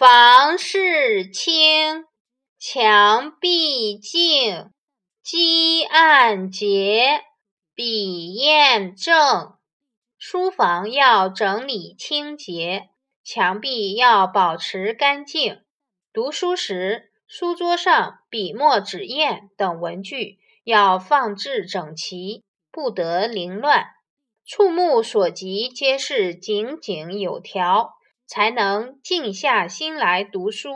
房事清，墙壁净，几案洁，笔砚正。书房要整理清洁，墙壁要保持干净。读书时，书桌上笔墨纸砚等文具要放置整齐，不得凌乱。触目所及皆是井井有条。才能静下心来读书。